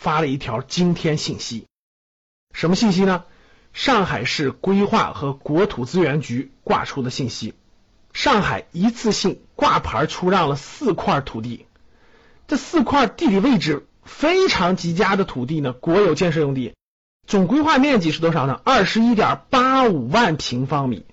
发了一条惊天信息。什么信息呢？上海市规划和国土资源局挂出的信息，上海一次性挂牌出让了四块土地。这四块地理位置非常极佳的土地呢，国有建设用地，总规划面积是多少呢？二十一点八五万平方米，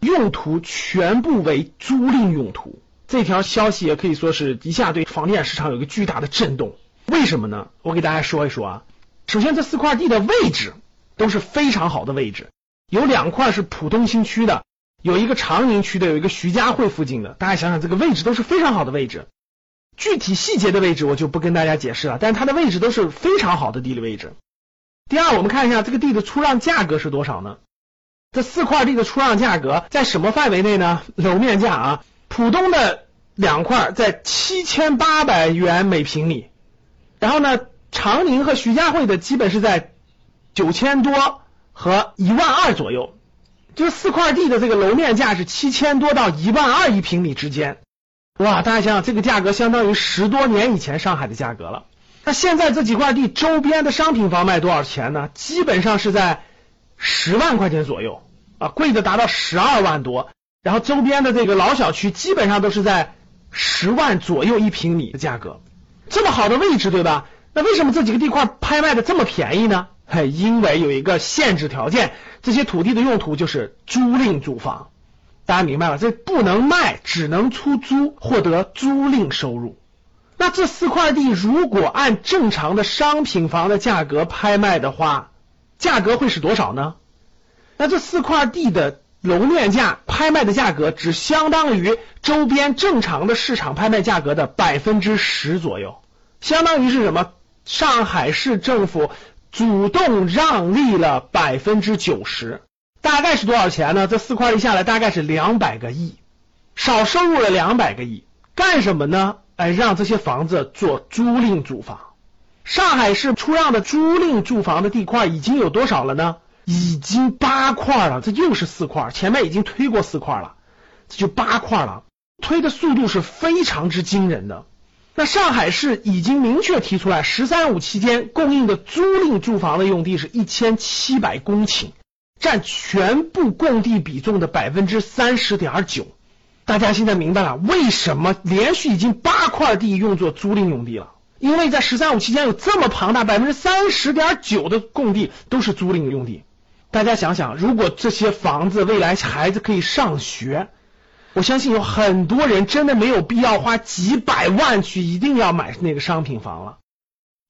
用途全部为租赁用途。这条消息也可以说是一下对房地产市场有一个巨大的震动。为什么呢？我给大家说一说啊。首先，这四块地的位置都是非常好的位置，有两块是浦东新区的，有一个长宁区的，有一个徐家汇附近的。大家想想，这个位置都是非常好的位置。具体细节的位置我就不跟大家解释了，但是它的位置都是非常好的地理位置。第二，我们看一下这个地的出让价格是多少呢？这四块地的出让价格在什么范围内呢？楼面价啊。浦东的两块在七千八百元每平米，然后呢，长宁和徐家汇的基本是在九千多和一万二左右，就四块地的这个楼面价是七千多到一万二一平米之间。哇，大家想想，这个价格相当于十多年以前上海的价格了。那现在这几块地周边的商品房卖多少钱呢？基本上是在十万块钱左右啊，贵的达到十二万多。然后周边的这个老小区基本上都是在十万左右一平米的价格，好的位置，对吧？那为什么这几个地块拍卖的这么便宜呢？嘿，因为有一个限制条件，这些土地的用途就是租赁住房，大家明白了？这不能卖，只能出租，获得租赁收入。那这四块地如果按正常的商品房的价格拍卖的话，价格会是多少呢？那这四块地的。楼面价拍卖的价格只相当于周边正常的市场拍卖价格的百分之十左右，相当于是什么？上海市政府主动让利了百分之九十，大概是多少钱呢？这四块一下来大概是两百个亿，少收入了两百个亿，干什么呢？哎，让这些房子做租赁住房。上海市出让的租赁住房的地块已经有多少了呢？已经八块了，这又是四块，前面已经推过四块了，这就八块了，推的速度是非常之惊人的。那上海市已经明确提出来，“十三五”期间供应的租赁住房的用地是一千七百公顷，占全部供地比重的百分之三十点九。大家现在明白了为什么连续已经八块地用作租赁用地了？因为在“十三五”期间有这么庞大百分之三十点九的供地都是租赁用地。大家想想，如果这些房子未来孩子可以上学，我相信有很多人真的没有必要花几百万去一定要买那个商品房了。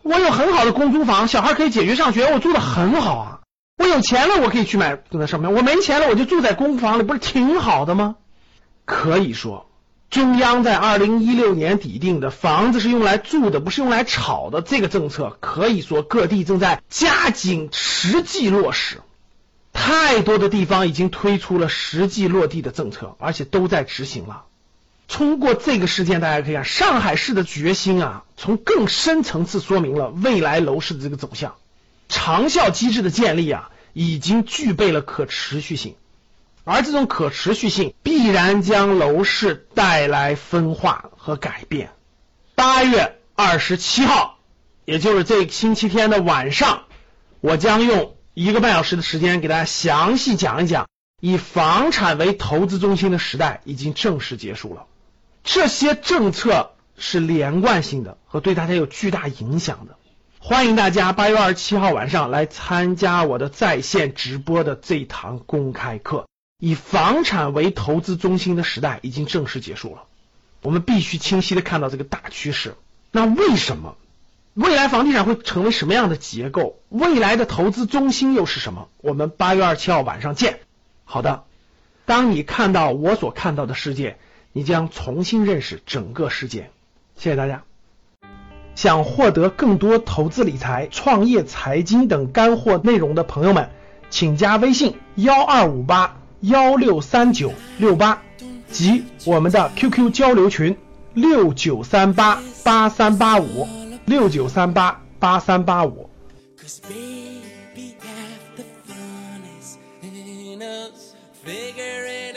我有很好的公租房，小孩可以解决上学，我住的很好啊。我有钱了，我可以去买那上面；我没钱了，我就住在公房里，不是挺好的吗？可以说，中央在二零一六年底定的房子是用来住的，不是用来炒的这个政策，可以说各地正在加紧实际落实。太多的地方已经推出了实际落地的政策，而且都在执行了。通过这个事件，大家可以看上海市的决心啊，从更深层次说明了未来楼市的这个走向。长效机制的建立啊，已经具备了可持续性，而这种可持续性必然将楼市带来分化和改变。八月二十七号，也就是这星期天的晚上，我将用。一个半小时的时间，给大家详细讲一讲，以房产为投资中心的时代已经正式结束了。这些政策是连贯性的和对大家有巨大影响的。欢迎大家八月二十七号晚上来参加我的在线直播的这堂公开课。以房产为投资中心的时代已经正式结束了。我们必须清晰的看到这个大趋势。那为什么？未来房地产会成为什么样的结构？未来的投资中心又是什么？我们八月二十七号晚上见。好的，当你看到我所看到的世界，你将重新认识整个世界。谢谢大家。想获得更多投资理财、创业财经等干货内容的朋友们，请加微信幺二五八幺六三九六八及我们的 QQ 交流群六九三八八三八五六九三八八三八五。Figure